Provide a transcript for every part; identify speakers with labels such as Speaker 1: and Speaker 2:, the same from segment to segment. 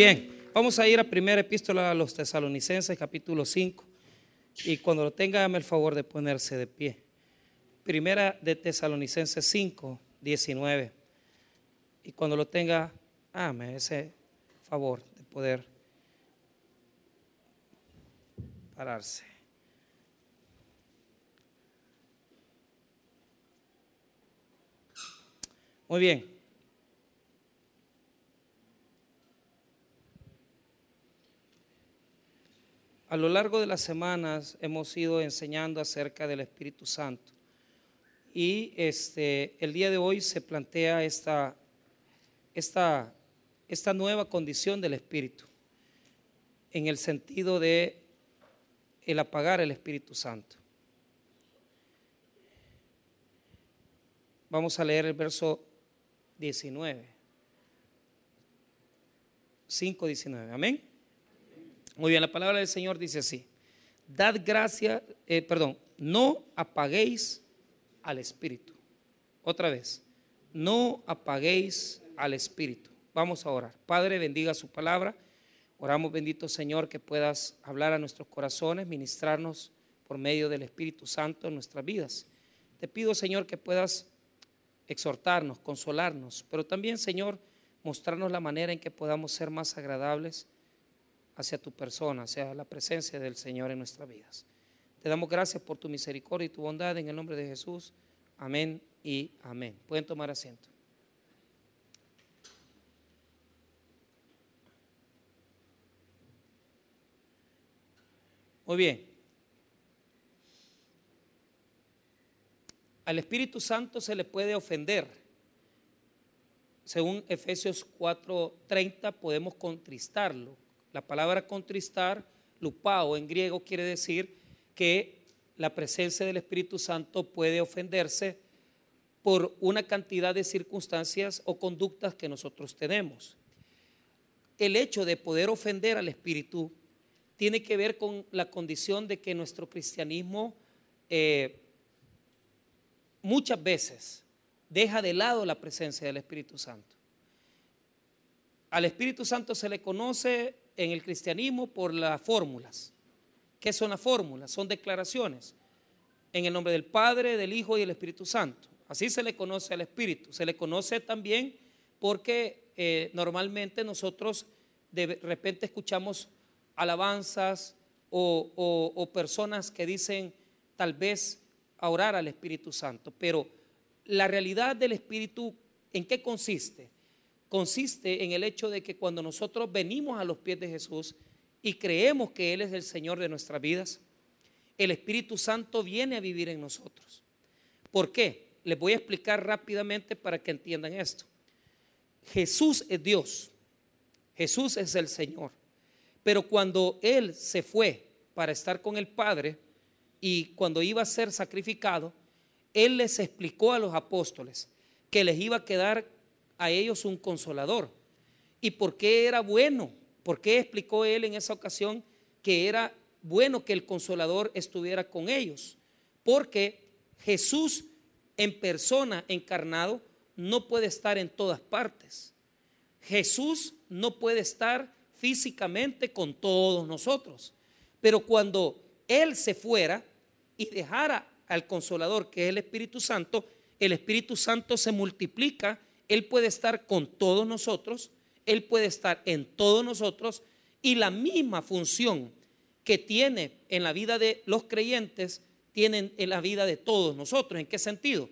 Speaker 1: Bien, vamos a ir a primera epístola a los tesalonicenses, capítulo 5. Y cuando lo tenga, dame el favor de ponerse de pie. Primera de Tesalonicenses 5, 19. Y cuando lo tenga, dame ese favor de poder pararse. Muy bien. A lo largo de las semanas hemos ido enseñando acerca del Espíritu Santo. Y este, el día de hoy se plantea esta, esta, esta nueva condición del Espíritu, en el sentido de el apagar el Espíritu Santo. Vamos a leer el verso 19. 5, 19. Amén. Muy bien, la palabra del Señor dice así. Dad gracia, eh, perdón, no apaguéis al Espíritu. Otra vez, no apaguéis al Espíritu. Vamos a orar. Padre, bendiga su palabra. Oramos, bendito Señor, que puedas hablar a nuestros corazones, ministrarnos por medio del Espíritu Santo en nuestras vidas. Te pido, Señor, que puedas exhortarnos, consolarnos, pero también, Señor, mostrarnos la manera en que podamos ser más agradables hacia tu persona, hacia la presencia del Señor en nuestras vidas. Te damos gracias por tu misericordia y tu bondad en el nombre de Jesús. Amén y amén. Pueden tomar asiento. Muy bien. Al Espíritu Santo se le puede ofender. Según Efesios 4:30 podemos contristarlo la palabra contristar, lupao en griego, quiere decir que la presencia del Espíritu Santo puede ofenderse por una cantidad de circunstancias o conductas que nosotros tenemos. El hecho de poder ofender al Espíritu tiene que ver con la condición de que nuestro cristianismo eh, muchas veces deja de lado la presencia del Espíritu Santo. Al Espíritu Santo se le conoce en el cristianismo por las fórmulas. ¿Qué son las fórmulas? Son declaraciones. En el nombre del Padre, del Hijo y del Espíritu Santo. Así se le conoce al Espíritu. Se le conoce también porque eh, normalmente nosotros de repente escuchamos alabanzas o, o personas que dicen tal vez a orar al Espíritu Santo. Pero la realidad del Espíritu, ¿en qué consiste? Consiste en el hecho de que cuando nosotros venimos a los pies de Jesús y creemos que Él es el Señor de nuestras vidas, el Espíritu Santo viene a vivir en nosotros. ¿Por qué? Les voy a explicar rápidamente para que entiendan esto. Jesús es Dios, Jesús es el Señor, pero cuando Él se fue para estar con el Padre y cuando iba a ser sacrificado, Él les explicó a los apóstoles que les iba a quedar a ellos un consolador. ¿Y por qué era bueno? ¿Por qué explicó él en esa ocasión que era bueno que el consolador estuviera con ellos? Porque Jesús en persona, encarnado, no puede estar en todas partes. Jesús no puede estar físicamente con todos nosotros. Pero cuando Él se fuera y dejara al consolador, que es el Espíritu Santo, el Espíritu Santo se multiplica él puede estar con todos nosotros, Él puede estar en todos nosotros y la misma función que tiene en la vida de los creyentes, tienen en la vida de todos nosotros. ¿En qué sentido?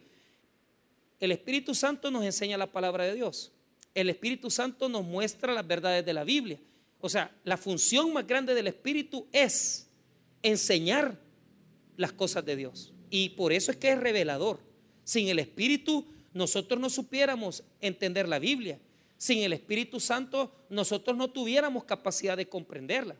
Speaker 1: El Espíritu Santo nos enseña la palabra de Dios. El Espíritu Santo nos muestra las verdades de la Biblia. O sea, la función más grande del Espíritu es enseñar las cosas de Dios. Y por eso es que es revelador. Sin el Espíritu nosotros no supiéramos entender la Biblia. Sin el Espíritu Santo nosotros no tuviéramos capacidad de comprenderla.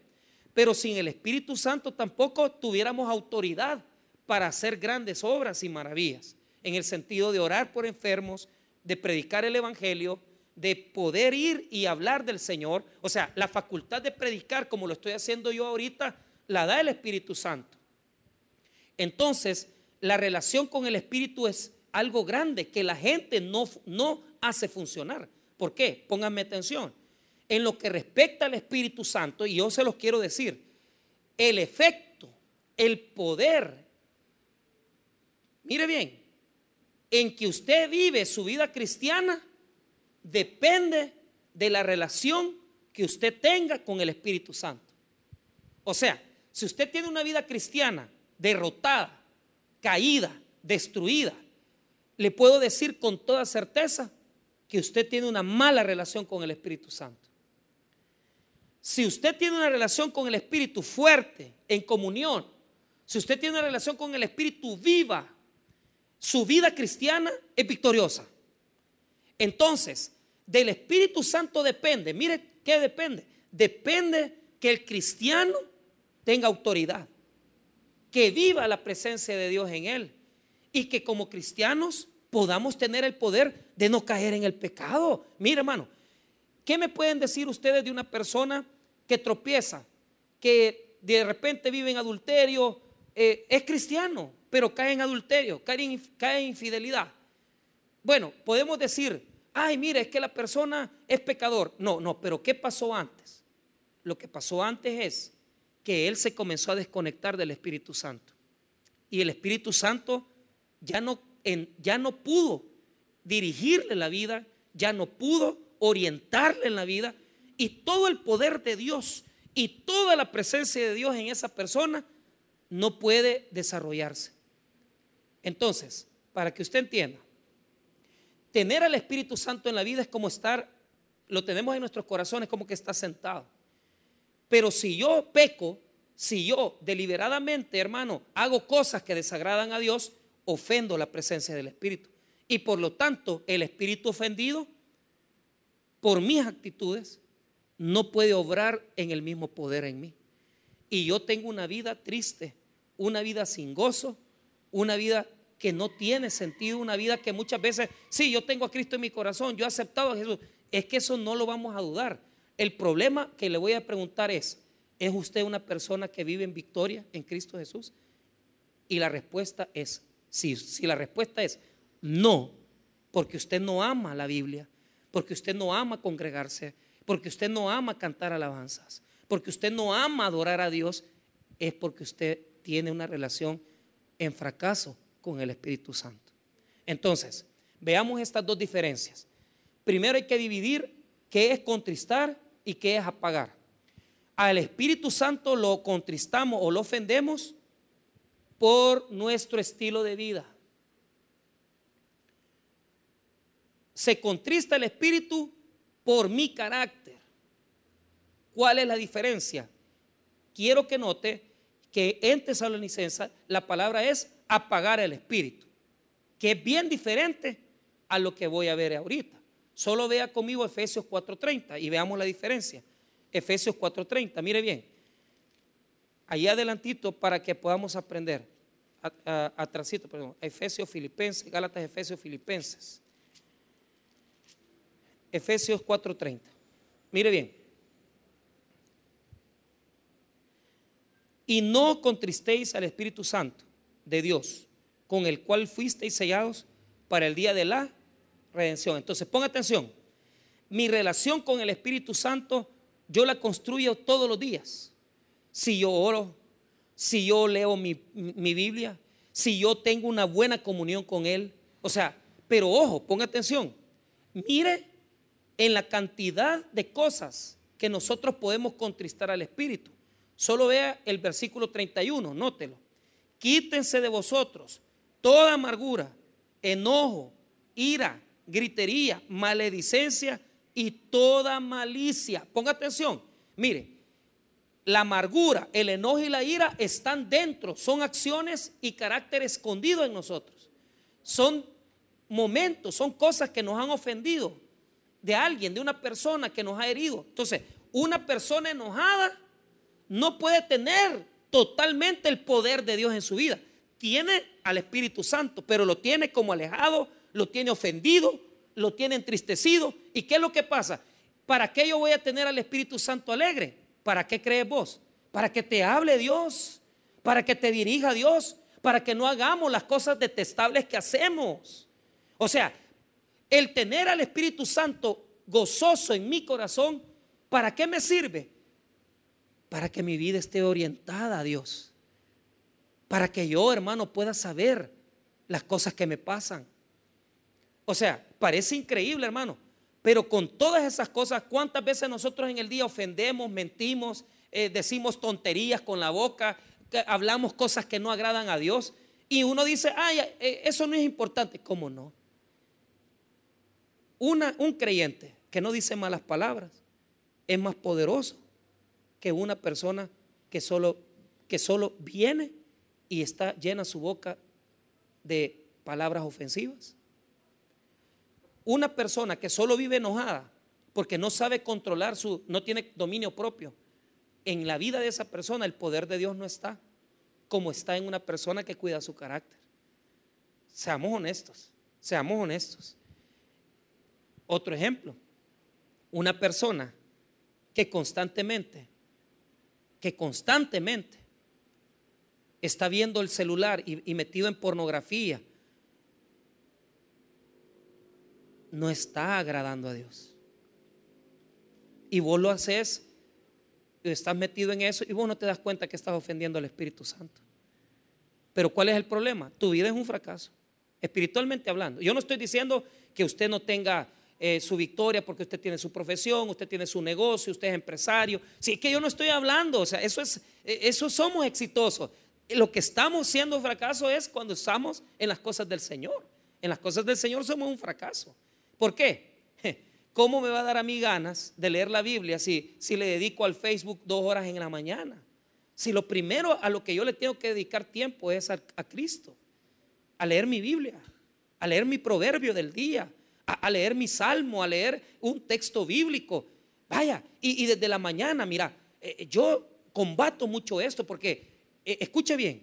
Speaker 1: Pero sin el Espíritu Santo tampoco tuviéramos autoridad para hacer grandes obras y maravillas. En el sentido de orar por enfermos, de predicar el Evangelio, de poder ir y hablar del Señor. O sea, la facultad de predicar como lo estoy haciendo yo ahorita, la da el Espíritu Santo. Entonces, la relación con el Espíritu es algo grande que la gente no, no hace funcionar. ¿Por qué? Pónganme atención. en lo que respecta al Espíritu Santo, y yo se los quiero decir, el efecto, el poder, mire bien, en que usted vive su vida cristiana depende de la relación que usted tenga con el Espíritu Santo. O sea, si usted tiene una vida cristiana derrotada, caída, destruida, le puedo decir con toda certeza que usted tiene una mala relación con el Espíritu Santo. Si usted tiene una relación con el Espíritu fuerte, en comunión, si usted tiene una relación con el Espíritu viva, su vida cristiana es victoriosa. Entonces, del Espíritu Santo depende, mire qué depende, depende que el cristiano tenga autoridad, que viva la presencia de Dios en él y que como cristianos podamos tener el poder de no caer en el pecado. Mire hermano, ¿qué me pueden decir ustedes de una persona que tropieza, que de repente vive en adulterio, eh, es cristiano, pero cae en adulterio, cae en, cae en infidelidad. Bueno, podemos decir, ay, mire, es que la persona es pecador. No, no, pero ¿qué pasó antes? Lo que pasó antes es que él se comenzó a desconectar del Espíritu Santo. Y el Espíritu Santo ya no, ya no pudo dirigirle la vida, ya no pudo orientarle en la vida, y todo el poder de Dios y toda la presencia de Dios en esa persona no puede desarrollarse. Entonces, para que usted entienda, tener al Espíritu Santo en la vida es como estar, lo tenemos en nuestros corazones como que está sentado. Pero si yo peco, si yo deliberadamente, hermano, hago cosas que desagradan a Dios, ofendo la presencia del Espíritu. Y por lo tanto, el Espíritu ofendido por mis actitudes no puede obrar en el mismo poder en mí. Y yo tengo una vida triste, una vida sin gozo, una vida que no tiene sentido, una vida que muchas veces, sí, yo tengo a Cristo en mi corazón, yo he aceptado a Jesús. Es que eso no lo vamos a dudar. El problema que le voy a preguntar es, ¿es usted una persona que vive en victoria en Cristo Jesús? Y la respuesta es, si la respuesta es no, porque usted no ama la Biblia, porque usted no ama congregarse, porque usted no ama cantar alabanzas, porque usted no ama adorar a Dios, es porque usted tiene una relación en fracaso con el Espíritu Santo. Entonces, veamos estas dos diferencias. Primero hay que dividir qué es contristar y qué es apagar. Al Espíritu Santo lo contristamos o lo ofendemos por nuestro estilo de vida. Se contrista el Espíritu por mi carácter. ¿Cuál es la diferencia? Quiero que note que en Tesalonicense la palabra es apagar el espíritu, que es bien diferente a lo que voy a ver ahorita. Solo vea conmigo Efesios 4:30 y veamos la diferencia. Efesios 4:30, mire bien. Ahí adelantito para que podamos aprender. Atrasito, perdón. Efesios Filipenses, Gálatas Efesios Filipenses. Efesios 4:30. Mire bien. Y no contristéis al Espíritu Santo de Dios, con el cual fuisteis sellados para el día de la redención. Entonces, ponga atención. Mi relación con el Espíritu Santo, yo la construyo todos los días. Si yo oro, si yo leo mi, mi Biblia, si yo tengo una buena comunión con Él. O sea, pero ojo, ponga atención. Mire en la cantidad de cosas que nosotros podemos contristar al Espíritu. Solo vea el versículo 31, nótelo. Quítense de vosotros toda amargura, enojo, ira, gritería, maledicencia y toda malicia. Ponga atención. Mire, la amargura, el enojo y la ira están dentro, son acciones y carácter escondido en nosotros. Son momentos, son cosas que nos han ofendido de alguien, de una persona que nos ha herido. Entonces, una persona enojada no puede tener totalmente el poder de Dios en su vida. Tiene al Espíritu Santo, pero lo tiene como alejado, lo tiene ofendido, lo tiene entristecido. ¿Y qué es lo que pasa? ¿Para qué yo voy a tener al Espíritu Santo alegre? ¿Para qué crees vos? Para que te hable Dios, para que te dirija Dios, para que no hagamos las cosas detestables que hacemos. O sea, el tener al Espíritu Santo gozoso en mi corazón ¿Para qué me sirve? Para que mi vida esté orientada a Dios. Para que yo, hermano, pueda saber las cosas que me pasan. O sea, parece increíble, hermano. Pero con todas esas cosas, ¿cuántas veces nosotros en el día ofendemos, mentimos, eh, decimos tonterías con la boca, hablamos cosas que no agradan a Dios? Y uno dice, ay, eh, eso no es importante. ¿Cómo no? Un creyente que no dice malas palabras es más poderoso que una persona que solo, que solo viene y está llena su boca de palabras ofensivas. Una persona que solo vive enojada porque no sabe controlar su, no tiene dominio propio, en la vida de esa persona el poder de Dios no está como está en una persona que cuida su carácter. Seamos honestos, seamos honestos. Otro ejemplo, una persona que constantemente, que constantemente está viendo el celular y, metido en pornografía, no está agradando a Dios. Y vos lo haces, estás metido en eso y vos no te das cuenta que estás ofendiendo al Espíritu Santo. Pero ¿cuál es el problema? Tu vida es un fracaso, espiritualmente hablando. Yo no estoy diciendo que usted no tenga eh, su victoria porque usted tiene su profesión, usted tiene su negocio, usted es empresario. Sí, es que yo no estoy hablando, o sea, eso es, eh, eso somos exitosos. Lo que estamos siendo fracaso es cuando estamos en las cosas del Señor. En las cosas del Señor somos un fracaso. ¿Por qué? ¿Cómo me va a dar a mí ganas de leer la Biblia si, si le dedico al Facebook dos horas en la mañana? Si lo primero a lo que yo le tengo que dedicar tiempo es a, Cristo, a leer mi Biblia, a leer mi proverbio del día, a, leer mi salmo, a leer un texto bíblico. Vaya, y, desde la mañana, mira, eh, yo combato mucho esto porque, eh, escuche bien,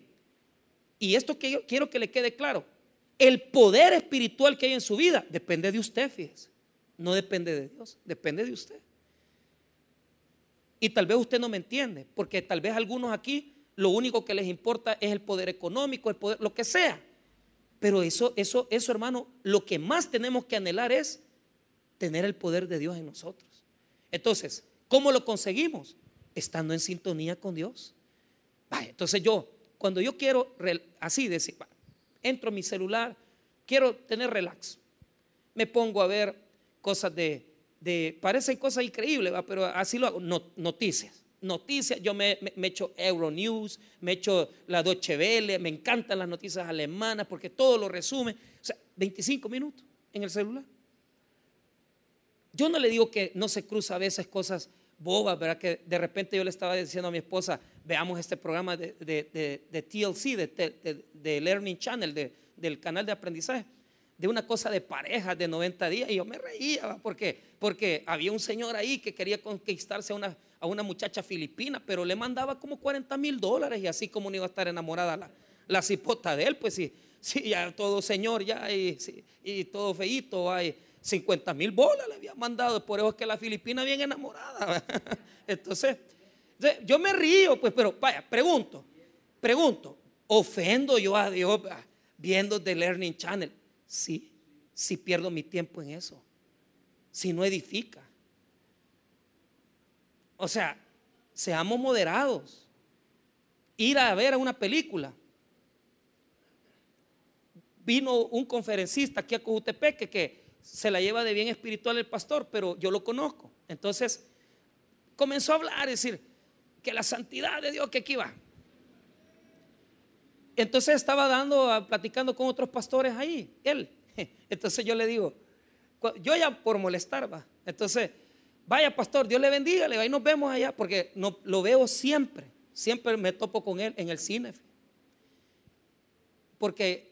Speaker 1: y esto que yo quiero que le quede claro, el poder espiritual que hay en su vida depende de usted, fíjese. No depende de Dios, depende de usted. Y tal vez usted no me entiende, porque tal vez algunos aquí lo único que les importa es el poder económico, el poder, lo que sea. Pero eso, eso, eso, hermano, lo que más tenemos que anhelar es tener el poder de Dios en nosotros. Entonces, ¿cómo lo conseguimos? Estando en sintonía con Dios. entonces yo, cuando yo quiero así decir, entro a mi celular, quiero tener relax, me pongo a ver cosas de, de parecen cosas increíbles, pero así lo hago, noticias. Noticias, yo me, me, echo Euronews, me echo la Deutsche Welle, me encantan las noticias alemanas porque todo lo resume. O sea, 25 minutos en el celular. Yo no le digo que no se cruza a veces cosas bobas, ¿verdad? Que de repente yo le estaba diciendo a mi esposa, veamos este programa de, de, TLC, de, Learning Channel, del canal de aprendizaje, de una cosa de pareja de 90 días, y yo me reía, porque, porque había un señor ahí que quería conquistarse a una, a una muchacha filipina, pero le mandaba como 40 mil dólares, y así como no iba a estar enamorada la, la cipota de él, pues sí, sí, ya todo señor, ya, y, y todo feito, hay 50 mil bolas le había mandado, por eso es que la filipina bien enamorada. Entonces, yo me río, pues, pero vaya, pregunto, pregunto, ¿ofendo yo a Dios viendo The Learning Channel? Sí, si pierdo mi tiempo en eso, si no edifica. O sea, seamos moderados. Ir a ver a una película. Vino un conferencista aquí a Cojutepeque que se la lleva de bien espiritual el pastor, pero yo lo conozco. Entonces comenzó a hablar, decir, que la santidad de Dios que aquí va. Entonces estaba dando, platicando con otros pastores ahí, él. Entonces yo le digo, yo ya por molestar va. Entonces, vaya pastor, Dios le bendiga, le va y nos vemos allá, porque no, lo veo siempre, siempre me topo con él en el cine. Porque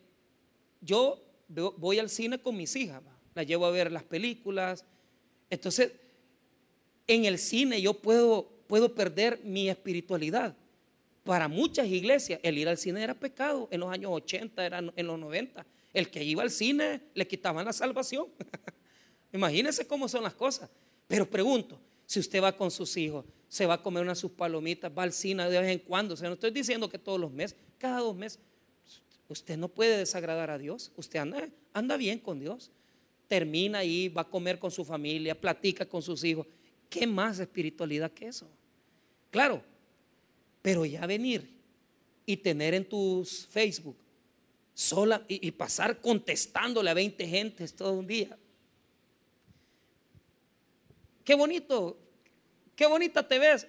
Speaker 1: yo voy al cine con mis hijas, la llevo a ver las películas. Entonces, en el cine yo puedo puedo perder mi espiritualidad. Para muchas iglesias el ir al cine era pecado. En los años 80, era en los 90. El que iba al cine le quitaban la salvación. Imagínense cómo son las cosas. Pero pregunto, si usted va con sus hijos, se va a comer unas sus palomitas, va al cine de vez en cuando, o sea, no estoy diciendo que todos los meses, cada dos meses, usted no puede desagradar a Dios, usted anda, anda bien con Dios, termina ahí, va a comer con su familia, platica con sus hijos ¿Qué más espiritualidad que eso? Claro, pero ya venir y tener en tus Facebook sola y, y pasar contestándole a 20 gentes todo un día. Qué bonito, qué bonita te ves.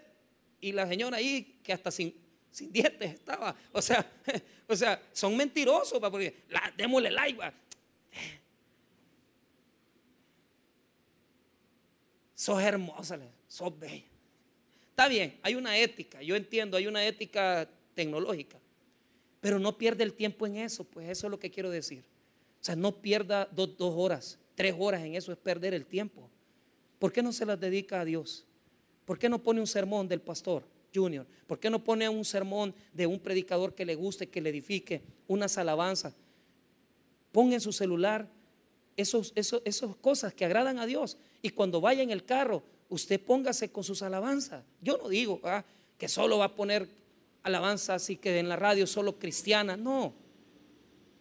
Speaker 1: Y la señora ahí, que hasta sin, sin dientes estaba. O sea, o sea, son mentirosos, porque la, démosle like. Va. Sos hermosa, sos bella. Está bien, hay una ética, yo entiendo, hay una ética tecnológica, pero no pierde el tiempo en eso, pues eso es lo que quiero decir. O sea, no pierda dos, dos horas, tres horas en eso, es perder el tiempo. ¿Por qué no se las dedica a Dios? ¿Por qué no pone un sermón del pastor Junior? ¿Por qué no pone un sermón de un predicador que le guste, que le edifique, unas alabanzas? Ponga en su celular esos, esos, esas cosas que agradan a Dios. Y cuando vaya en el carro, usted póngase con sus alabanzas. Yo no digo ah, que solo va a poner alabanzas y que en la radio solo cristiana. No.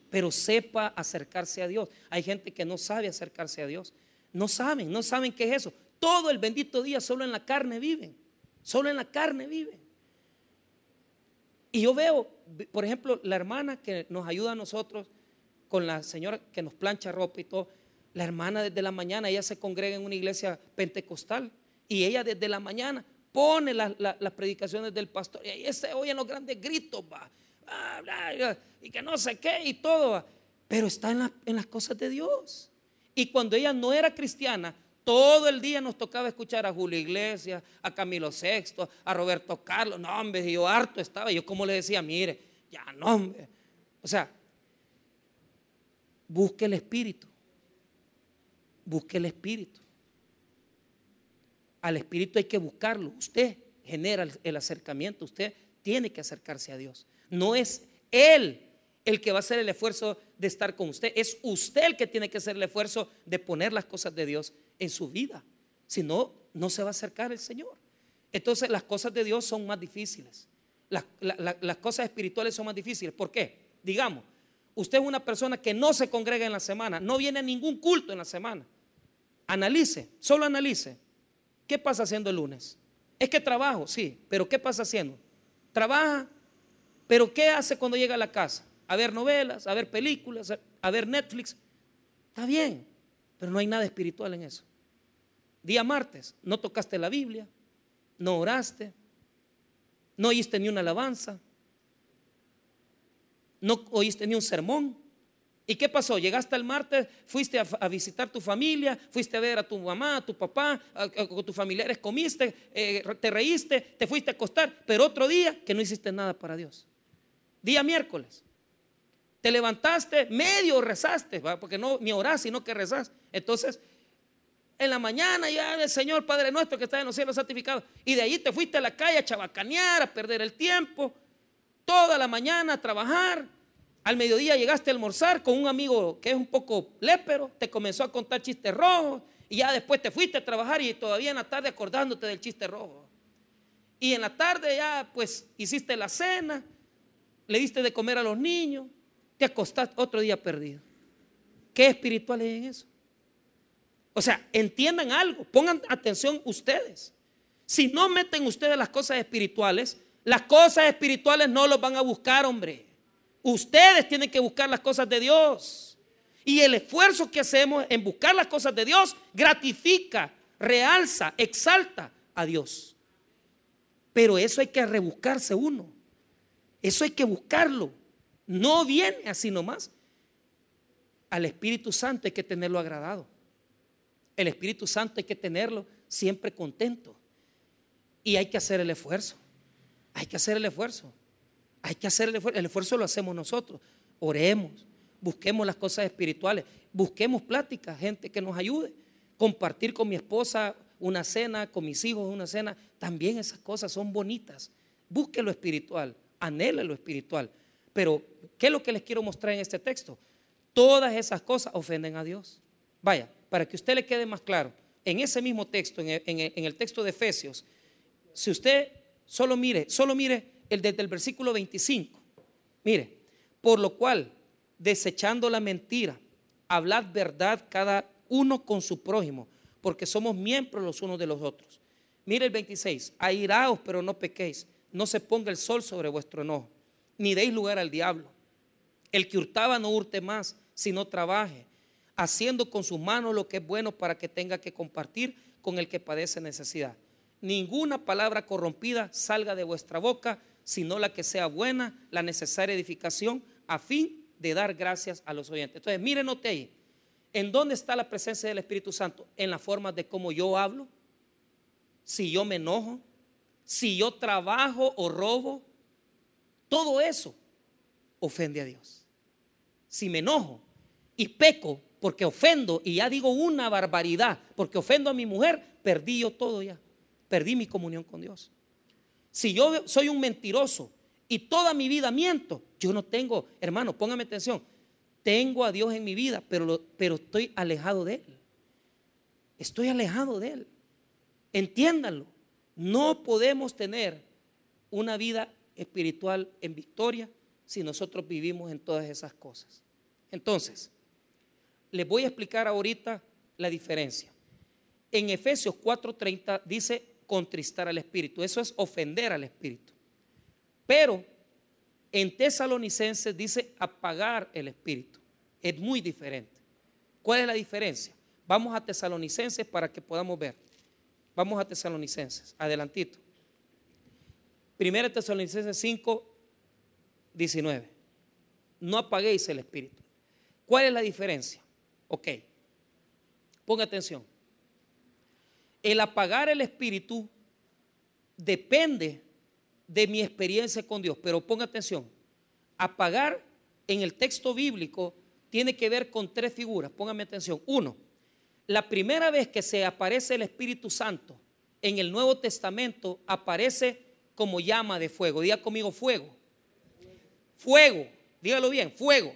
Speaker 1: Pero sepa acercarse a Dios. Hay gente que no sabe acercarse a Dios. No saben, no saben qué es eso. Todo el bendito día solo en la carne viven. Solo en la carne viven. Y yo veo, por ejemplo, la hermana que nos ayuda a nosotros con la señora que nos plancha ropa y todo. La hermana desde la mañana, ella se congrega en una iglesia pentecostal y ella desde la mañana pone las predicaciones del pastor y ahí se oyen los grandes gritos, va, y que no sé qué y todo, pero está en, en las cosas de Dios. Y cuando ella no era cristiana, todo el día nos tocaba escuchar a Julio Iglesias, a Camilo VI, a Roberto Carlos. No, hombre, yo harto estaba. Yo como le decía, mire, ya no, hombre. O sea, busque el Espíritu. Busque el Espíritu. Al Espíritu hay que buscarlo. Usted genera el acercamiento. Usted tiene que acercarse a Dios. No es Él el que va a hacer el esfuerzo de estar con usted. Es usted el que tiene que hacer el esfuerzo de poner las cosas de Dios en su vida. Si no, no se va a acercar el Señor. Entonces las cosas de Dios son más difíciles. Las, cosas espirituales son más difíciles. ¿Por qué? Digamos, usted es una persona que no se congrega en la semana, no viene a ningún culto en la semana. Analice, solo analice. ¿Qué pasa haciendo el lunes? Es que trabajo, sí, pero ¿qué pasa haciendo? Trabaja, pero ¿qué hace cuando llega a la casa? a ver novelas, a ver películas, a ver Netflix. Está bien, pero no hay nada espiritual en eso. Día martes, no tocaste la Biblia, no oraste, no oíste ni una alabanza, no oíste ni un sermón. ¿Y qué pasó? Llegaste el martes, fuiste a, visitar tu familia, fuiste a ver a tu mamá, a tu papá, con tus familiares, comiste, eh, te reíste, te fuiste a acostar, pero otro día que no hiciste nada para Dios. Día miércoles, te levantaste, medio rezaste, porque no ni orás, sino que rezás. Entonces, en la mañana ya el Señor Padre nuestro que está en los cielos santificado. Y de ahí te fuiste a la calle a chabacanear, a perder el tiempo. Toda la mañana a trabajar. Al mediodía llegaste a almorzar con un amigo que es un poco lépero. Te comenzó a contar chistes rojos. Y ya después te fuiste a trabajar y todavía en la tarde acordándote del chiste rojo. Y en la tarde ya pues hiciste la cena. Le diste de comer a los niños te acostaste otro día perdido. ¿Qué espiritual es en eso? O sea, entiendan algo, pongan atención ustedes. Si no meten ustedes las cosas espirituales, las cosas espirituales no los van a buscar, hombre. Ustedes tienen que buscar las cosas de Dios. Y el esfuerzo que hacemos en buscar las cosas de Dios gratifica, realza, exalta a Dios. Pero eso hay que rebuscarse uno. Eso hay que buscarlo. No viene así nomás. Al Espíritu Santo hay que tenerlo agradado. El Espíritu Santo hay que tenerlo siempre contento. Y hay que hacer el esfuerzo. Hay que hacer el esfuerzo. Hay que hacer el esfuerzo. El esfuerzo lo hacemos nosotros. Oremos. Busquemos las cosas espirituales. Busquemos pláticas, gente que nos ayude. Compartir con mi esposa una cena, con mis hijos una cena. También esas cosas son bonitas. Busque lo espiritual. Anhele lo espiritual. Pero, ¿qué es lo que les quiero mostrar en este texto? Todas esas cosas ofenden a Dios. Vaya, para que usted le quede más claro, en ese mismo texto, en el, texto de Efesios, si usted solo mire, solo mire el desde el versículo 25, mire, por lo cual, desechando la mentira, hablad verdad cada uno con su prójimo, porque somos miembros los unos de los otros. Mire el 26, airaos pero no pequéis, no se ponga el sol sobre vuestro enojo, ni deis lugar al diablo. El que hurtaba no hurte más, sino trabaje, haciendo con sus manos lo que es bueno para que tenga que compartir con el que padece necesidad. Ninguna palabra corrompida salga de vuestra boca, sino la que sea buena, la necesaria edificación, a fin de dar gracias a los oyentes. Entonces, miren, note ahí, ¿en dónde está la presencia del Espíritu Santo? En la forma de cómo yo hablo, si yo me enojo, si yo trabajo o robo, todo eso ofende a Dios. Si me enojo y peco porque ofendo y ya digo una barbaridad, porque ofendo a mi mujer, perdí yo todo ya, perdí mi comunión con Dios. Si yo soy un mentiroso y toda mi vida miento, yo no tengo, hermano, póngame atención, tengo a Dios en mi vida, pero, pero estoy alejado de Él. Estoy alejado de Él. Entiéndanlo. No podemos tener una vida espiritual en victoria si nosotros vivimos en todas esas cosas. Entonces, les voy a explicar ahorita la diferencia. En Efesios 4:30 dice contristar al Espíritu. Eso es ofender al Espíritu. Pero en Tesalonicenses dice apagar el Espíritu. Es muy diferente. ¿Cuál es la diferencia? Vamos a Tesalonicenses para que podamos ver. Vamos a Tesalonicenses, adelantito. Primera Tesalonicenses 5, 19. No apaguéis el espíritu. ¿Cuál es la diferencia? Ok, ponga atención. El apagar el espíritu depende de mi experiencia con Dios, pero ponga atención. Apagar en el texto bíblico tiene que ver con tres figuras, póngame atención. Uno, la primera vez que se aparece el Espíritu Santo en el Nuevo Testamento aparece como llama de fuego. Diga conmigo fuego. Fuego, dígalo bien, fuego.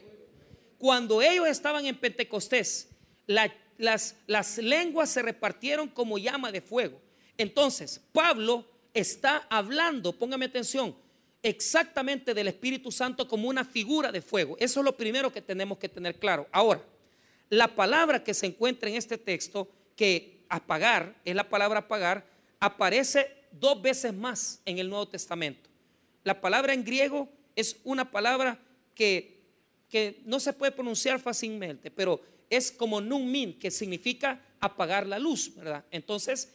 Speaker 1: Cuando ellos estaban en Pentecostés, las, las lenguas se repartieron como llama de fuego. Entonces, Pablo está hablando, póngame atención, exactamente del Espíritu Santo como una figura de fuego. Eso es lo primero que tenemos que tener claro. Ahora, la palabra que se encuentra en este texto, que apagar, es la palabra apagar, aparece dos veces más en el Nuevo Testamento. La palabra en griego es una palabra que, que no se puede pronunciar fácilmente, pero es como nun min, que significa apagar la luz, ¿verdad? Entonces,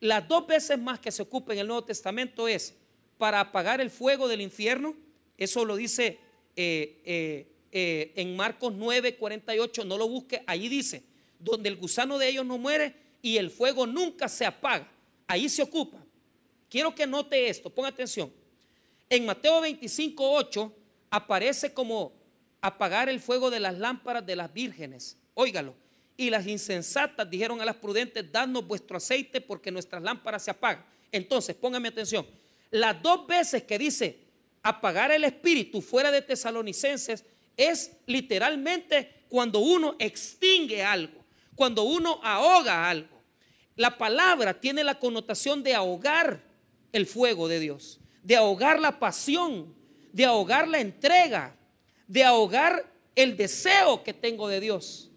Speaker 1: las dos veces más que se ocupa en el Nuevo Testamento es para apagar el fuego del infierno, eso lo dice eh, eh, eh, en Marcos 9, 48, no lo busque, ahí dice, donde el gusano de ellos no muere y el fuego nunca se apaga, ahí se ocupa. Quiero que note esto, ponga atención. En Mateo 25, 8 aparece como apagar el fuego de las lámparas de las vírgenes. Óigalo. Y las insensatas dijeron a las prudentes, danos vuestro aceite porque nuestras lámparas se apagan. Entonces, póngame atención. Las dos veces que dice apagar el espíritu fuera de tesalonicenses es literalmente cuando uno extingue algo, cuando uno ahoga algo. La palabra tiene la connotación de ahogar el fuego de Dios, de ahogar la pasión, de ahogar la entrega, de ahogar el deseo que tengo de Dios.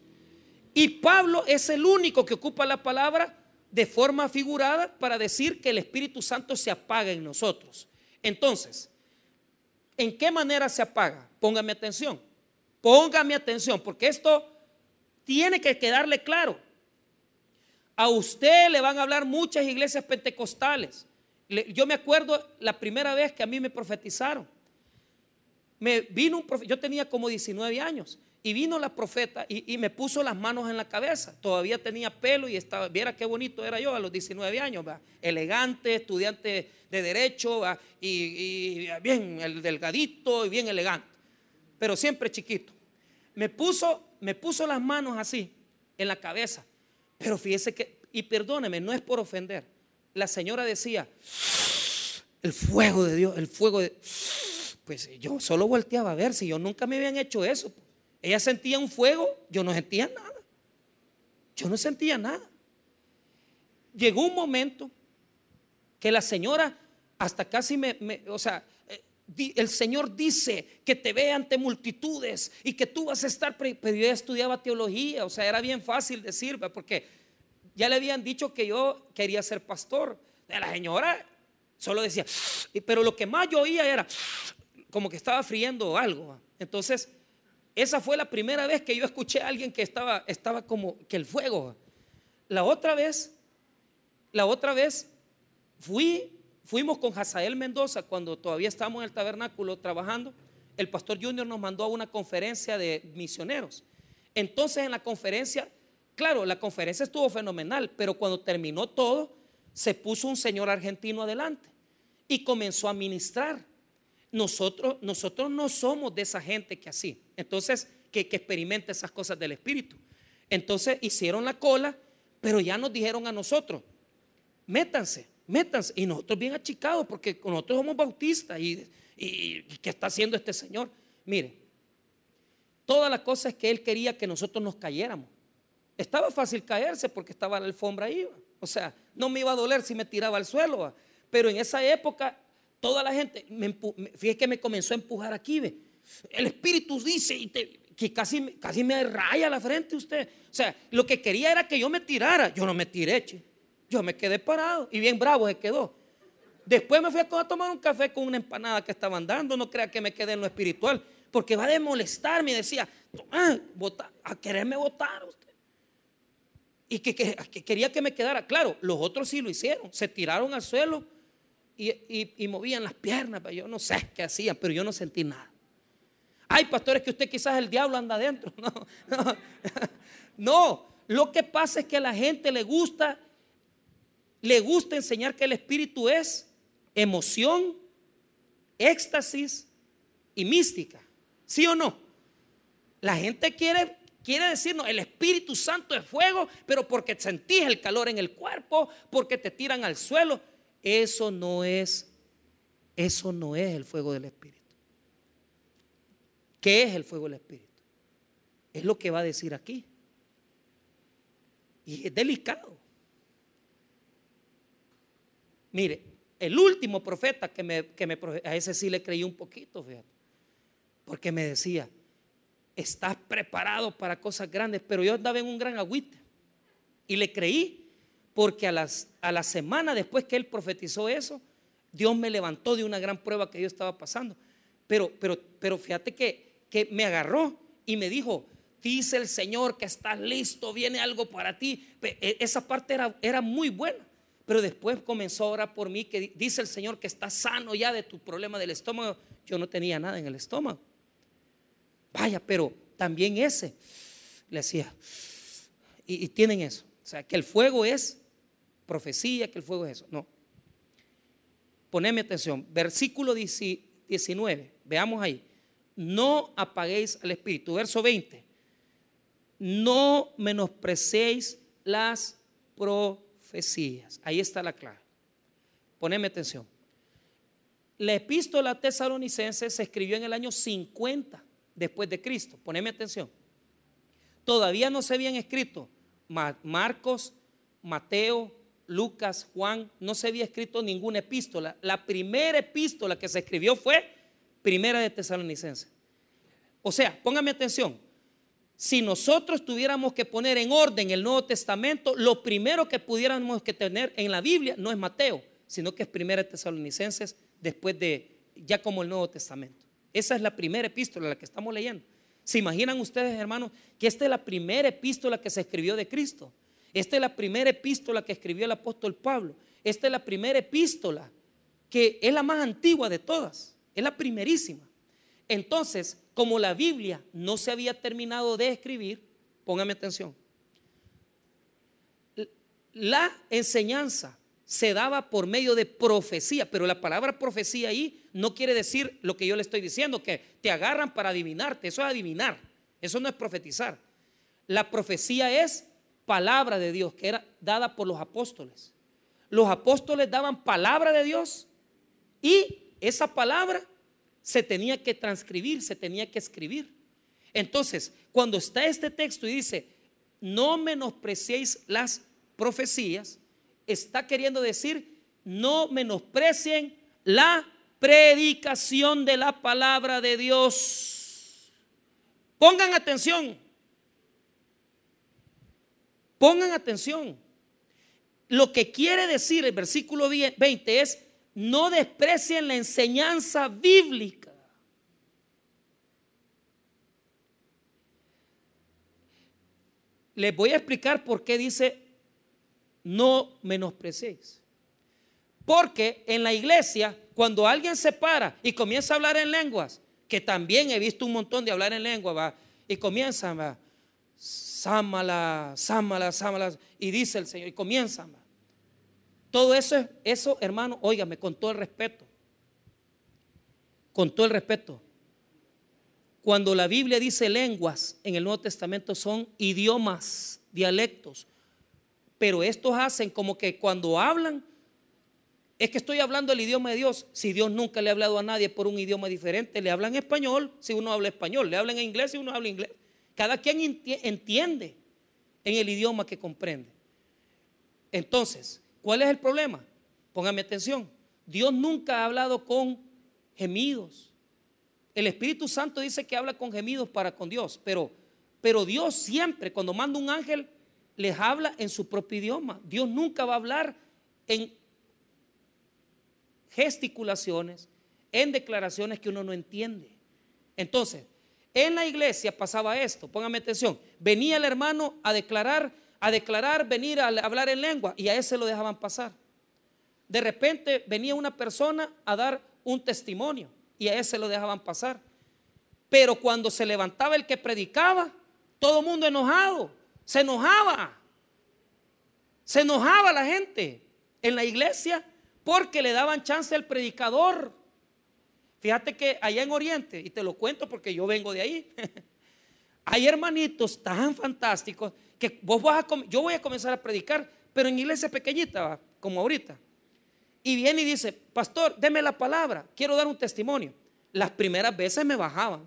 Speaker 1: Y Pablo es el único que ocupa la palabra de forma figurada para decir que el Espíritu Santo se apaga en nosotros. Entonces, ¿en qué manera se apaga? Póngame atención. Póngame atención, porque esto tiene que quedarle claro. A usted le van a hablar muchas iglesias pentecostales. Yo me acuerdo la primera vez que a mí me profetizaron. Me vino un yo tenía como 19 años y vino la profeta y, me puso las manos en la cabeza. Todavía tenía pelo y estaba, viera qué bonito era yo a los 19 años, elegante, estudiante de derecho Y, y bien el delgadito y bien elegante, pero siempre chiquito me puso, me puso las manos así en la cabeza. Pero fíjese que, y perdóneme, no es por ofender. La señora decía, el fuego de Dios, el fuego de... Pues yo solo volteaba a ver si yo nunca me habían hecho eso. Ella sentía un fuego, yo no sentía nada. Yo no sentía nada. Llegó un momento que la señora hasta casi me, o sea, el Señor dice que te ve ante multitudes y que tú vas a estar, pero yo estudiaba teología, o sea, era bien fácil decir, porque ya le habían dicho que yo quería ser pastor. La señora solo decía, pero lo que más yo oía era como que estaba friendo algo. Entonces, esa fue la primera vez que yo escuché a alguien que estaba, estaba como que el fuego. La otra vez, la otra vez fui, fuimos con Hazael Mendoza cuando todavía estábamos en el tabernáculo trabajando. El pastor Junior nos mandó a una conferencia de misioneros. Entonces en la conferencia, claro, la conferencia estuvo fenomenal, pero cuando terminó todo, se puso un señor argentino adelante y comenzó a ministrar. Nosotros, nosotros no somos de esa gente que así. Entonces, que, que experimenta esas cosas del Espíritu. Entonces hicieron la cola, pero ya nos dijeron a nosotros, métanse, métanse. Y nosotros bien achicados, porque nosotros somos bautistas. Y, y, ¿qué está haciendo este señor? Mire, toda la cosa es que él quería que nosotros nos cayéramos. Estaba fácil caerse porque estaba la alfombra ahí. O sea, no me iba a doler si me tiraba al suelo. Pero en esa época, toda la gente, me fíjese que me comenzó a empujar aquí. ¿ve? El Espíritu dice que casi, me raya la frente usted. O sea, lo que quería era que yo me tirara. Yo no me tiré, che. Yo me quedé parado y bien bravo se quedó. Después me fui a tomar un café con una empanada que estaban dando. No crea que me quedé en lo espiritual. Porque va a molestarme. Decía, ah, a quererme votar usted. Y que, quería que me quedara. Claro, los otros sí lo hicieron. Se tiraron al suelo y, movían las piernas. Yo no sé qué hacían, pero yo no sentí nada. Hay pastores que usted quizás el diablo anda adentro. No, no, no, lo que pasa es que a la gente le gusta, le gusta enseñar que el espíritu es emoción, éxtasis y mística. ¿Sí o no? La gente quiere, quiere decirnos, el Espíritu Santo es fuego, pero porque sentís el calor en el cuerpo, porque te tiran al suelo. Eso no es, eso no es el fuego del Espíritu. ¿Qué es el fuego del Espíritu? Es lo que va a decir aquí. Y es delicado. Mire, el último profeta que me, que me a ese sí le creí un poquito, fíjate. Porque me decía, estás preparado para cosas grandes, pero yo andaba en un gran agüite. Y le creí, porque a, las, a la semana después que él profetizó eso, Dios me levantó de una gran prueba que yo estaba pasando. Pero, pero, pero fíjate que que me agarró y me dijo, dice el Señor que estás listo, viene algo para ti. E, esa parte era, era muy buena. Pero después comenzó a orar por mí, que dice el Señor que está sano ya de tu problema del estómago. Yo no tenía nada en el estómago. Vaya, pero también ese, le decía, y, y tienen eso. O sea, que el fuego es profecía, que el fuego es eso. No. Poneme atención. Versículo 19. Veamos ahí no apaguéis al Espíritu. Verso 20. No menospreciéis las profecías. Ahí está la clave. Poneme atención. La epístola tesalonicense se escribió en el año 50 después de Cristo. Poneme atención. Todavía no se habían escrito Marcos, Mateo, Lucas, Juan, no se había escrito ninguna epístola. La primera epístola que se escribió fue Primera de Tesalonicenses. O sea, póngame atención. Si nosotros tuviéramos que poner en orden el Nuevo Testamento, lo primero que pudiéramos que tener en la Biblia no es Mateo, sino que es Primera de Tesalonicenses después de ya como el Nuevo Testamento. Esa es la primera epístola, la que estamos leyendo. ¿Se imaginan ustedes, hermanos, que esta es la primera epístola que se escribió de Cristo? Esta es la primera epístola que escribió el apóstol Pablo. Esta es la primera epístola que es la más antigua de todas. Es la primerísima. Entonces, como la Biblia no se había terminado de escribir, póngame atención, la enseñanza se daba por medio de profecía, pero la palabra profecía ahí no quiere decir lo que yo le estoy diciendo, que te agarran para adivinarte, eso es adivinar, eso no es profetizar. La profecía es palabra de Dios que era dada por los apóstoles. Los apóstoles daban palabra de Dios y esa palabra se tenía que transcribir, se tenía que escribir. Entonces, cuando está este texto y dice, no menosprecéis las profecías, está queriendo decir, no menosprecien la predicación de la palabra de Dios. Pongan atención. Pongan atención. lo que quiere decir el versículo 20 es, no desprecien la enseñanza bíblica. Les voy a explicar por qué dice, no menosprecéis. Porque en la iglesia, cuando alguien se para y comienza a hablar en lenguas, que también he visto un montón de hablar en lengua, va, y comienzan, va, sámala, sámala, sámala, y dice el Señor, y comienzan, va. Todo eso, eso, hermano, óigame, con todo el respeto, con todo el respeto. Cuando la Biblia dice lenguas en el Nuevo Testamento son idiomas, dialectos, pero estos hacen como que cuando hablan, es que estoy hablando el idioma de Dios. Si Dios nunca le ha hablado a nadie por un idioma diferente, le hablan español si uno habla español, le hablan en inglés si uno habla inglés. Cada quien entiende en el idioma que comprende. Entonces, ¿cuál es el problema? Póngame atención. Dios nunca ha hablado con gemidos. El Espíritu Santo dice que habla con gemidos para con Dios, pero, pero Dios siempre, cuando manda un ángel, les habla en su propio idioma. Dios nunca va a hablar en gesticulaciones, en declaraciones que uno no entiende. Entonces, en la iglesia pasaba esto, póngame atención, venía el hermano a declarar, a declarar, venir a hablar en lengua y a ese lo dejaban pasar. De repente venía una persona a dar un testimonio y a ese lo dejaban pasar. Pero cuando se levantaba el que predicaba, todo el mundo enojado, se enojaba. Se enojaba la gente en la iglesia porque le daban chance al predicador. Fíjate que allá en Oriente, y te lo cuento porque yo vengo de ahí, hay hermanitos tan fantásticos que vos vas a, yo voy a comenzar a predicar, pero en iglesia pequeñita, como ahorita. Y viene y dice, pastor, deme la palabra, quiero dar un testimonio. Las primeras veces me bajaban,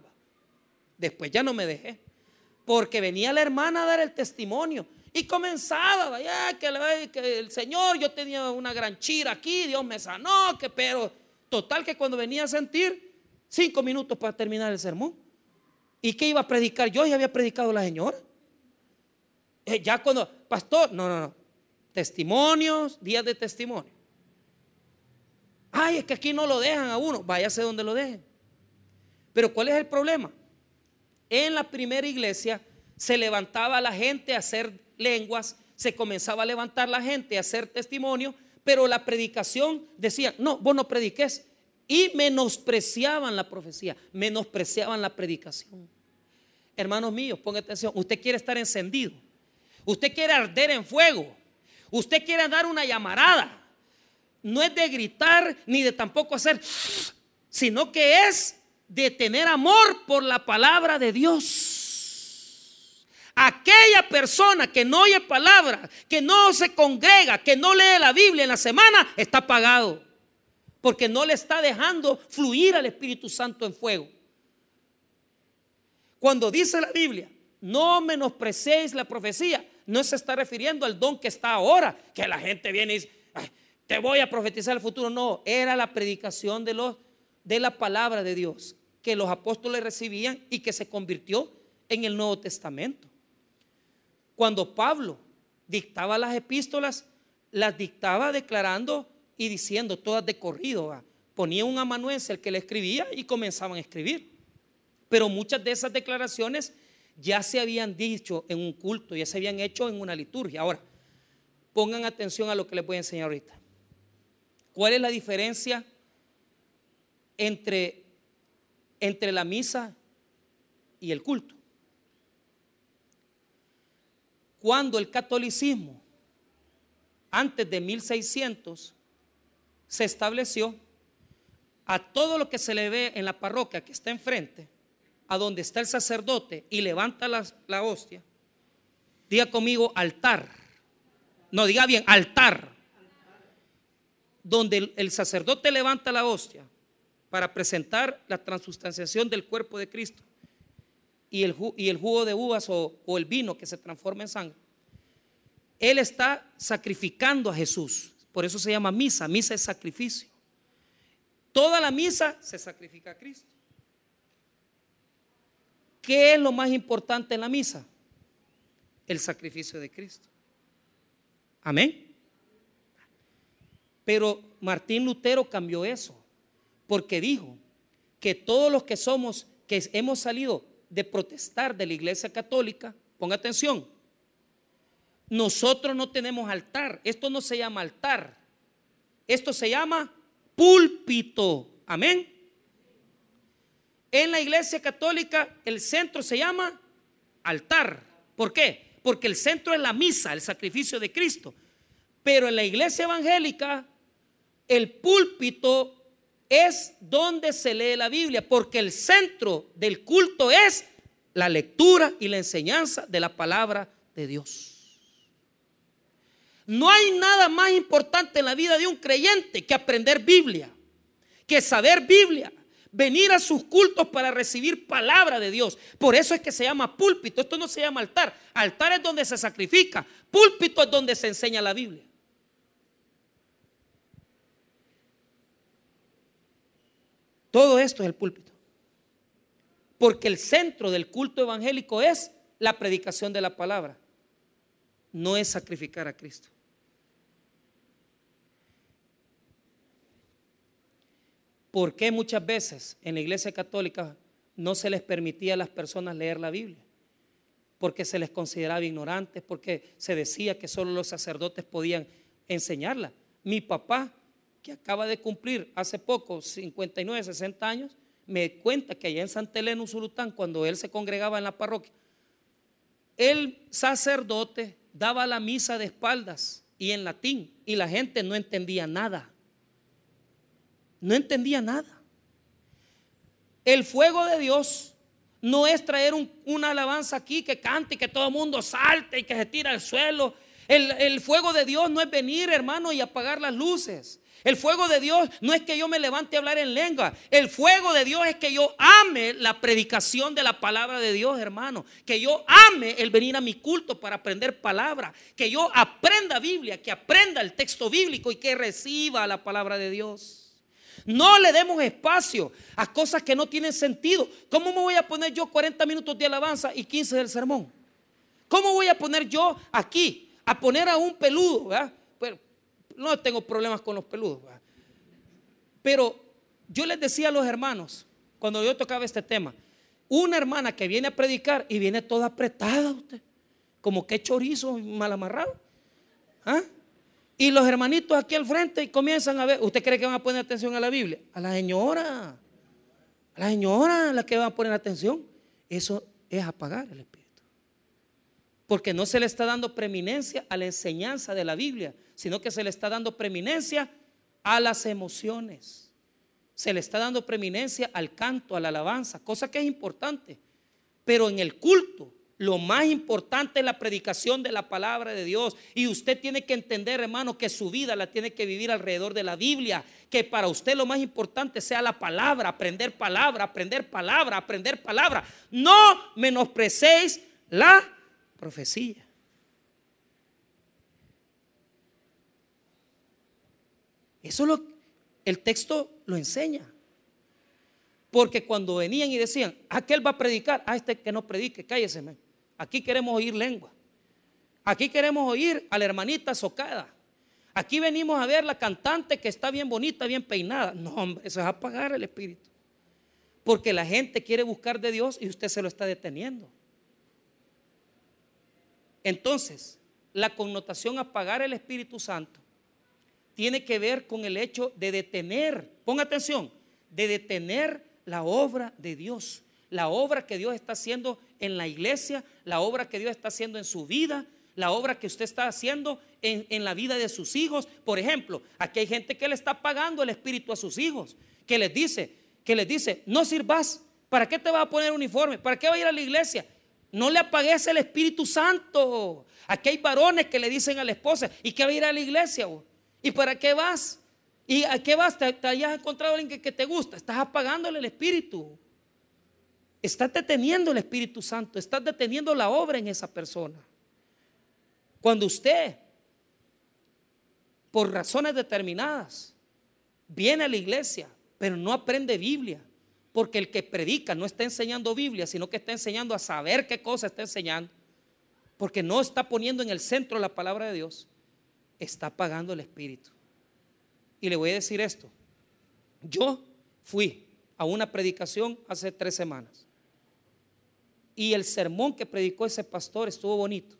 Speaker 1: después ya no me dejé, porque venía la hermana a dar el testimonio. Y comenzaba, que, que, el Señor, yo tenía una gran chira aquí, Dios me sanó, que pero total que cuando venía a sentir, cinco minutos para terminar el sermón. ¿Y qué iba a predicar? Yo ya había predicado la señora. Eh, ya cuando, pastor, no, no, no, testimonios, días de testimonio. Ay, es que aquí no lo dejan a uno, váyase donde lo dejen. Pero ¿cuál es el problema? En la primera iglesia se levantaba la gente a hacer lenguas, se comenzaba a levantar la gente a hacer testimonio, pero la predicación decía, no, vos no prediques. Y menospreciaban la profecía, menospreciaban la predicación. Hermanos míos, ponga atención, usted quiere estar encendido, usted quiere arder en fuego, usted quiere dar una llamarada. No es de gritar ni de tampoco hacer, sino que es de tener amor por la palabra de Dios. Aquella persona que no oye palabra, que no se congrega, que no lee la Biblia en la semana, está pagado. Porque no le está dejando fluir al Espíritu Santo en fuego. Cuando dice la Biblia, no menosprecéis la profecía, no se está refiriendo al don que está ahora, que la gente viene y dice, te voy a profetizar el futuro. No, era la predicación de, de la palabra de Dios que los apóstoles recibían y que se convirtió en el Nuevo Testamento. Cuando Pablo dictaba las epístolas, las dictaba declarando y diciendo todas de corrido. Ponía un amanuense el que le escribía y comenzaban a escribir. Pero muchas de esas declaraciones ya se habían dicho en un culto, ya se habían hecho en una liturgia. Ahora, pongan atención a lo que les voy a enseñar ahorita. ¿Cuál es la diferencia entre, entre la misa y el culto? Cuando el catolicismo, antes de 1600, se estableció, a todo lo que se le ve en la parroquia que está enfrente, a donde está el sacerdote y levanta la, hostia, diga conmigo altar. No, diga bien, altar. Donde el, sacerdote levanta la hostia para presentar la transustanciación del cuerpo de Cristo y el, y el jugo de uvas o, el vino que se transforma en sangre, Él está sacrificando a Jesús. Por eso se llama misa. Misa es sacrificio. Toda la misa se sacrifica a Cristo. ¿Qué es lo más importante en la misa? El sacrificio de Cristo. Amén. Pero Martín Lutero cambió eso, porque dijo que todos los que somos, que hemos salido de protestar de la iglesia católica, ponga atención, nosotros no tenemos altar, esto no se llama altar, esto se llama púlpito, amén. En la iglesia católica el centro se llama altar, ¿por qué? Porque el centro es la misa, el sacrificio de Cristo. Pero en la iglesia evangélica el púlpito es donde se lee la Biblia, porque el centro del culto es la lectura y la enseñanza de la palabra de Dios. No hay nada más importante en la vida de un creyente que aprender Biblia, que saber Biblia, venir a sus cultos para recibir palabra de Dios. Por eso es que se llama púlpito. Esto no se llama altar. Altar es donde se sacrifica. Púlpito es donde se enseña la Biblia. Todo esto es el púlpito. Porque el centro del culto evangélico es la predicación de la palabra. No es sacrificar a Cristo. ¿Por qué muchas veces en la iglesia católica no se les permitía a las personas leer la Biblia? Porque se les consideraba ignorantes, porque se decía que solo los sacerdotes podían enseñarla. Mi papá que acaba de cumplir hace poco 59, 60 años, me cuenta que allá en Santa Elena, Usulután, cuando él se congregaba en la parroquia, el sacerdote daba la misa de espaldas y en latín y la gente no entendía nada. No entendía nada. El fuego de Dios no es traer una alabanza aquí que cante y que todo el mundo salte y que se tira al suelo. El, el fuego de Dios no es venir, hermano, y apagar las luces. El fuego de Dios no es que yo me levante a hablar en lengua. El fuego de Dios es que yo ame la predicación de la palabra de Dios, hermano. Que yo ame el venir a mi culto para aprender palabra. Que yo aprenda Biblia, que aprenda el texto bíblico y que reciba la palabra de Dios. No le demos espacio a cosas que no tienen sentido. ¿Cómo me voy a poner yo 40 minutos de alabanza y 15 del sermón? ¿Cómo voy a poner yo aquí a poner a un peludo? ¿verdad? No tengo problemas con los peludos. Pero yo les decía a los hermanos, cuando yo tocaba este tema, una hermana que viene a predicar y viene toda apretada usted, como que chorizo mal amarrado. ¿Ah? Y los hermanitos aquí al frente y comienzan a ver, ¿usted cree que van a poner atención a la Biblia? A la señora, a la señora la que va a poner atención. Eso es apagar el espíritu. Porque no se le está dando preeminencia a la enseñanza de la Biblia, sino que se le está dando preeminencia a las emociones. Se le está dando preeminencia al canto, a la alabanza, cosa que es importante. Pero en el culto, lo más importante es la predicación de la palabra de Dios. Y usted tiene que entender, hermano, que su vida la tiene que vivir alrededor de la Biblia. Que para usted lo más importante sea la palabra, aprender palabra, aprender palabra, aprender palabra. No menosprecéis la profecía. Eso lo, el texto lo enseña. Porque cuando venían y decían, aquel va a predicar, a este que no predique, cállese. Aquí queremos oír lengua. Aquí queremos oír a la hermanita socada. Aquí venimos a ver la cantante que está bien bonita, bien peinada. No, hombre, eso es apagar el espíritu. Porque la gente quiere buscar de Dios y usted se lo está deteniendo. Entonces, la connotación apagar el Espíritu Santo tiene que ver con el hecho de detener, ponga atención, de detener la obra de Dios, la obra que Dios está haciendo en la iglesia, la obra que Dios está haciendo en su vida, la obra que usted está haciendo en, la vida de sus hijos. Por ejemplo, aquí hay gente que le está pagando el espíritu a sus hijos, que les dice, que les dice, no sirvas, ¿para qué te vas a poner uniforme? ¿Para qué va a ir a la iglesia? No le apagues el Espíritu Santo. Aquí hay varones que le dicen a la esposa, ¿y qué va a ir a la iglesia? ¿Y para qué vas? ¿Y a qué vas? ¿Te, hayas encontrado a alguien que, te gusta? Estás apagándole el espíritu. Estás deteniendo el Espíritu Santo. Estás deteniendo la obra en esa persona. Cuando usted, por razones determinadas, viene a la iglesia, pero no aprende Biblia, porque el que predica no está enseñando Biblia, sino que está enseñando a saber qué cosa está enseñando, porque no está poniendo en el centro la palabra de Dios está apagando el espíritu. Y le voy a decir esto. Yo fui a una predicación hace tres semanas. Y el sermón que predicó ese pastor estuvo bonito,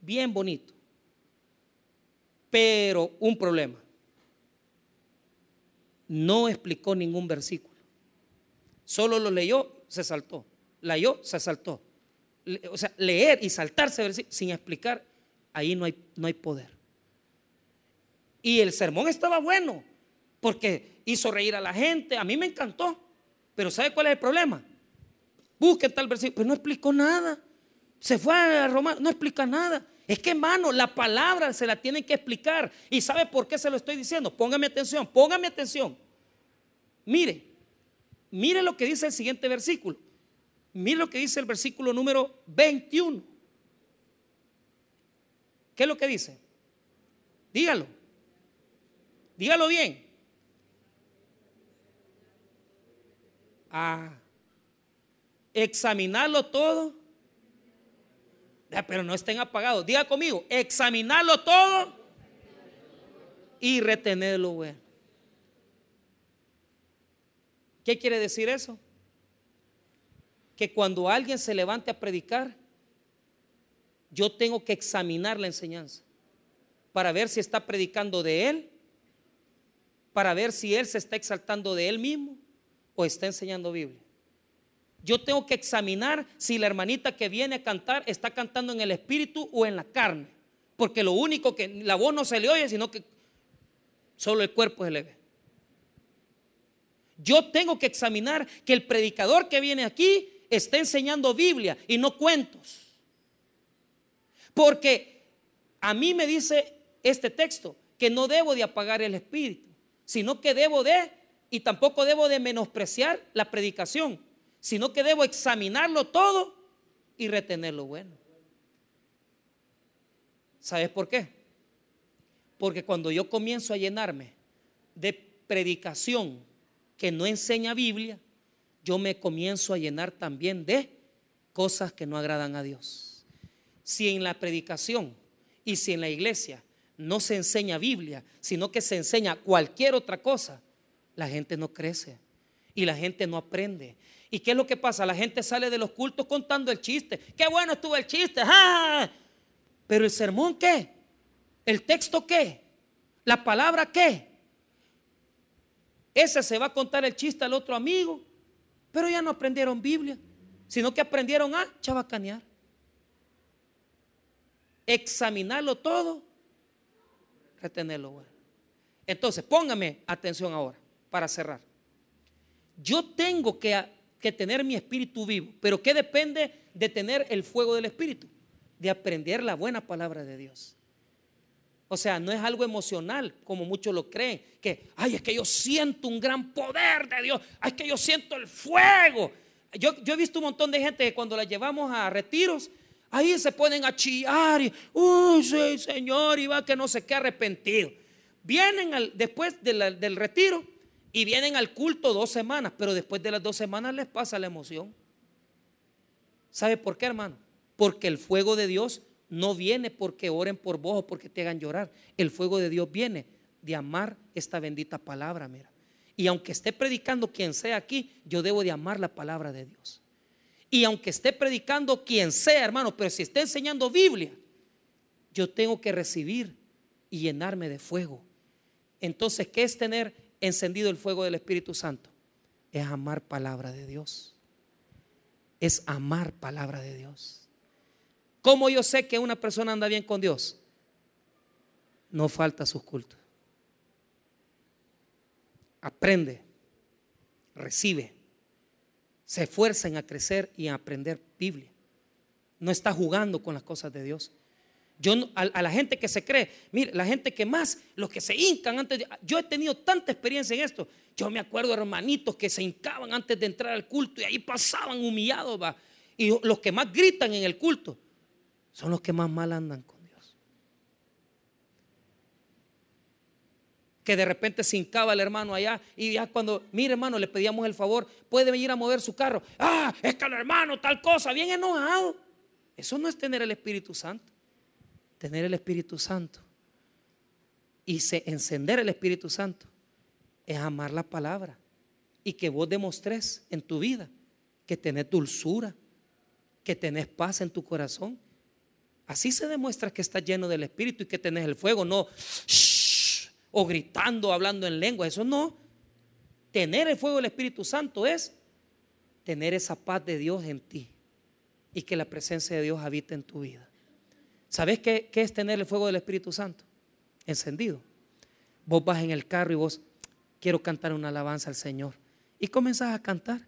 Speaker 1: bien bonito. Pero un problema. No explicó ningún versículo. Solo lo leyó, se saltó. Leyó, se saltó. O sea, leer y saltarse sin explicar, ahí no hay, no hay poder. Y el sermón estaba bueno, porque hizo reír a la gente, a mí me encantó. Pero ¿sabe cuál es el problema? Busque tal versículo, pero no explicó nada. Se fue a Roma, no explica nada. Es que, hermano, la palabra se la tienen que explicar. ¿Y sabe por qué se lo estoy diciendo? Póngame atención, póngame atención. Mire, mire lo que dice el siguiente versículo. Mire lo que dice el versículo número 21. ¿Qué es lo que dice? Dígalo. Dígalo bien. Ah, examinarlo todo. Pero no estén apagados. Diga conmigo, examinarlo todo y retenerlo bueno. ¿Qué quiere decir eso? Que cuando alguien se levante a predicar, yo tengo que examinar la enseñanza para ver si está predicando de él, para ver si él se está exaltando de él mismo o está enseñando Biblia. Yo tengo que examinar si la hermanita que viene a cantar está cantando en el espíritu o en la carne. Porque lo único que la voz no se le oye, sino que solo el cuerpo se le ve. Yo tengo que examinar que el predicador que viene aquí está enseñando Biblia y no cuentos. Porque a mí me dice este texto que no debo de apagar el espíritu, sino que debo de, y tampoco debo de menospreciar la predicación sino que debo examinarlo todo y retener lo bueno. ¿Sabes por qué? Porque cuando yo comienzo a llenarme de predicación que no enseña Biblia, yo me comienzo a llenar también de cosas que no agradan a Dios. Si en la predicación y si en la iglesia no se enseña Biblia, sino que se enseña cualquier otra cosa, la gente no crece y la gente no aprende ¿Y qué es lo que pasa? La gente sale de los cultos contando el chiste. Qué bueno estuvo el chiste. Pero el sermón qué? ¿El texto qué? ¿La palabra qué? Ese se va a contar el chiste al otro amigo. Pero ya no aprendieron Biblia, sino que aprendieron a chabacanear. Examinarlo todo, retenerlo. Bueno. Entonces, póngame atención ahora para cerrar. Yo tengo que que tener mi espíritu vivo. Pero ¿qué depende de tener el fuego del espíritu? De aprender la buena palabra de Dios. O sea, no es algo emocional como muchos lo creen, que, ay, es que yo siento un gran poder de Dios, ay, es que yo siento el fuego. Yo, yo he visto un montón de gente que cuando la llevamos a retiros, ahí se ponen a chillar y, uy, sí, Señor, y va que no se qué arrepentido. Vienen después del retiro y vienen al culto dos semanas, pero después de las dos semanas les pasa la emoción. ¿Sabe por qué, hermano? Porque el fuego de Dios no viene porque oren por vos o porque te hagan llorar. El fuego de Dios viene de amar esta bendita palabra, mira. Y aunque esté predicando quien sea aquí, yo debo de amar la palabra de Dios. Y aunque esté predicando quien sea, hermano, pero si esté enseñando Biblia, yo tengo que recibir y llenarme de fuego. Entonces, ¿qué es tener encendido el fuego del Espíritu Santo? Es amar palabra de Dios. Es amar palabra de Dios. ¿Cómo yo sé que una persona anda bien con Dios? No falta sus cultos. Aprende, recibe, se esfuerza a crecer y a aprender Biblia. No está jugando con las cosas de Dios. Yo a, la gente que se cree, mire, la gente que más, los que se hincan antes de, yo he tenido tanta experiencia en esto. Yo me acuerdo hermanitos que se hincaban antes de entrar al culto y ahí pasaban humillados. Y los que más gritan en el culto son los que más mal andan con Dios. Que de repente se hincaba el hermano allá y ya cuando, mire hermano, le pedíamos el favor, puede venir a mover su carro. Ah, es que el hermano tal cosa, bien enojado. Eso no es tener el Espíritu Santo tener el Espíritu Santo Y se, encender el Espíritu Santo es amar la palabra y que vos demostres en tu vida que tenés dulzura, que tenés paz en tu corazón. Así se demuestra que estás lleno del Espíritu y que tenés el fuego, no o gritando, hablando en lengua. Eso no. Tener el fuego del Espíritu Santo es tener esa paz de Dios en ti y que la presencia de Dios habite en tu vida. ¿Sabes qué, es tener el fuego del Espíritu Santo? Encendido. Vos vas en el carro y vos quiero cantar una alabanza al Señor. Y comenzás a cantar.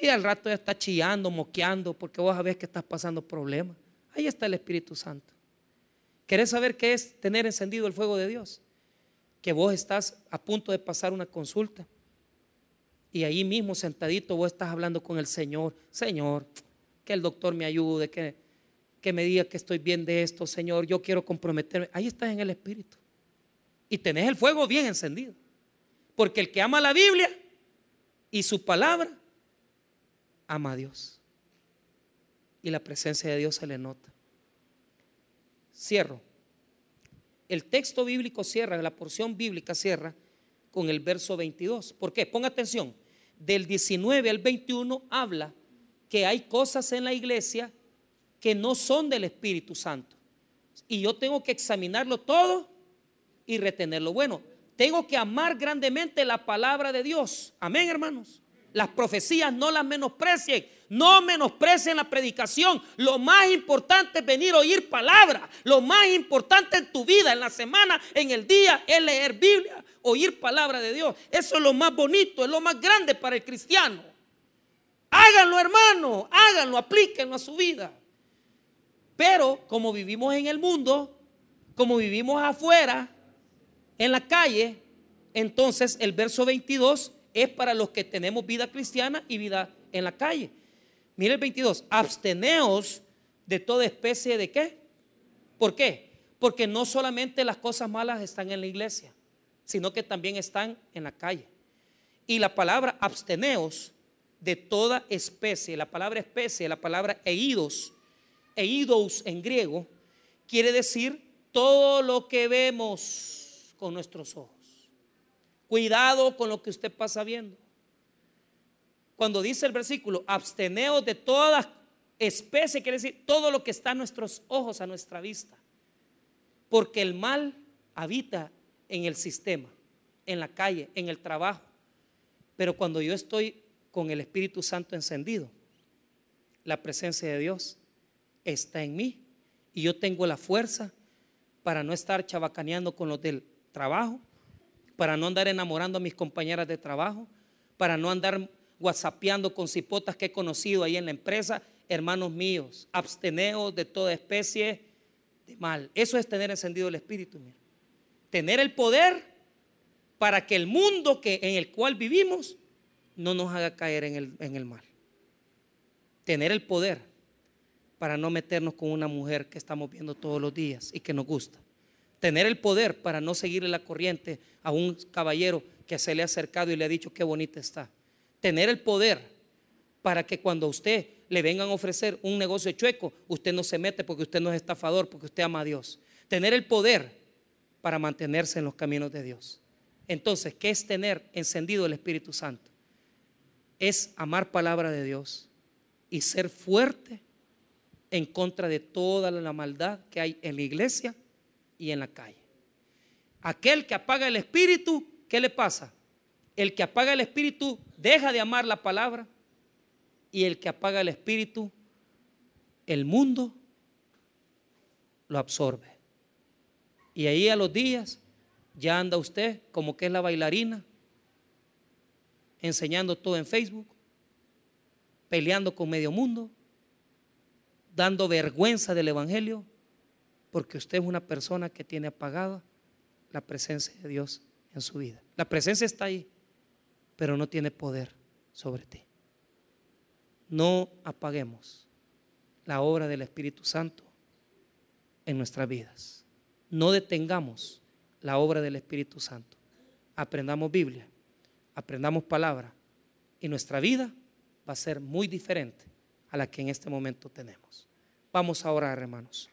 Speaker 1: Y al rato ya estás chillando, moqueando, porque vos sabés que estás pasando problemas. Ahí está el Espíritu Santo. ¿Querés saber qué es tener encendido el fuego de Dios? Que vos estás a punto de pasar una consulta. Y ahí mismo sentadito vos estás hablando con el Señor. Señor, que el doctor me ayude, que, que me diga que estoy bien de esto, Señor, yo quiero comprometerme. Ahí estás en el Espíritu. Y tenés el fuego bien encendido. Porque el que ama la Biblia y su palabra, ama a Dios. Y la presencia de Dios se le nota. Cierro. El texto bíblico cierra, la porción bíblica cierra con el verso 22. ¿Por qué? Ponga atención. Del 19 al 21 habla que hay cosas en la iglesia que no son del Espíritu Santo. Y yo tengo que examinarlo todo y retenerlo. Bueno, tengo que amar grandemente la palabra de Dios. Amén, hermanos. Las profecías no las menosprecien. No menosprecien la predicación. Lo más importante es venir a oír palabra. Lo más importante en tu vida, en la semana, en el día, es leer Biblia, oír palabra de Dios. Eso es lo más bonito, es lo más grande para el cristiano. Háganlo, hermano, háganlo, aplíquenlo a su vida. Pero como vivimos en el mundo, como vivimos afuera, en la calle, entonces el verso 22 es para los que tenemos vida cristiana y vida en la calle. Mire el 22, absteneos de toda especie de qué. ¿Por qué? Porque no solamente las cosas malas están en la iglesia, sino que también están en la calle. Y la palabra absteneos de toda especie. La palabra especie, la palabra eidos, eidos en griego, quiere decir todo lo que vemos con nuestros ojos. Cuidado con lo que usted pasa viendo. Cuando dice el versículo, absteneos de toda especie, quiere decir todo lo que está a nuestros ojos, a nuestra vista. Porque el mal habita en el sistema, en la calle, en el trabajo. Pero cuando yo estoy con el Espíritu Santo encendido, la presencia de Dios está en mí y yo tengo la fuerza para no estar chabacaneando con los del trabajo, para no andar enamorando a mis compañeras de trabajo, para no andar whatsappeando con cipotas que he conocido ahí en la empresa. Hermanos míos, absteneos de toda especie de mal. Eso es tener encendido el Espíritu. Tener el poder para que el mundo que, en el cual vivimos no nos haga caer en el, en el mal. Tener el poder para no meternos con una mujer que estamos viendo todos los días y que nos gusta. Tener el poder para no seguirle la corriente a un caballero que se le ha acercado y le ha dicho qué bonita está. Tener el poder para que cuando a usted le vengan a ofrecer un negocio chueco, usted no se mete porque usted no es estafador, porque usted ama a Dios. Tener el poder para mantenerse en los caminos de Dios. Entonces, ¿qué es tener encendido el Espíritu Santo? es amar palabra de Dios y ser fuerte en contra de toda la maldad que hay en la iglesia y en la calle. Aquel que apaga el espíritu, ¿qué le pasa? El que apaga el espíritu deja de amar la palabra y el que apaga el espíritu, el mundo lo absorbe. Y ahí a los días ya anda usted como que es la bailarina enseñando todo en Facebook, peleando con medio mundo, dando vergüenza del Evangelio, porque usted es una persona que tiene apagada la presencia de Dios en su vida. La presencia está ahí, pero no tiene poder sobre ti. No apaguemos la obra del Espíritu Santo en nuestras vidas. No detengamos la obra del Espíritu Santo. Aprendamos Biblia aprendamos palabra y nuestra vida va a ser muy diferente a la que en este momento tenemos. Vamos a orar, hermanos.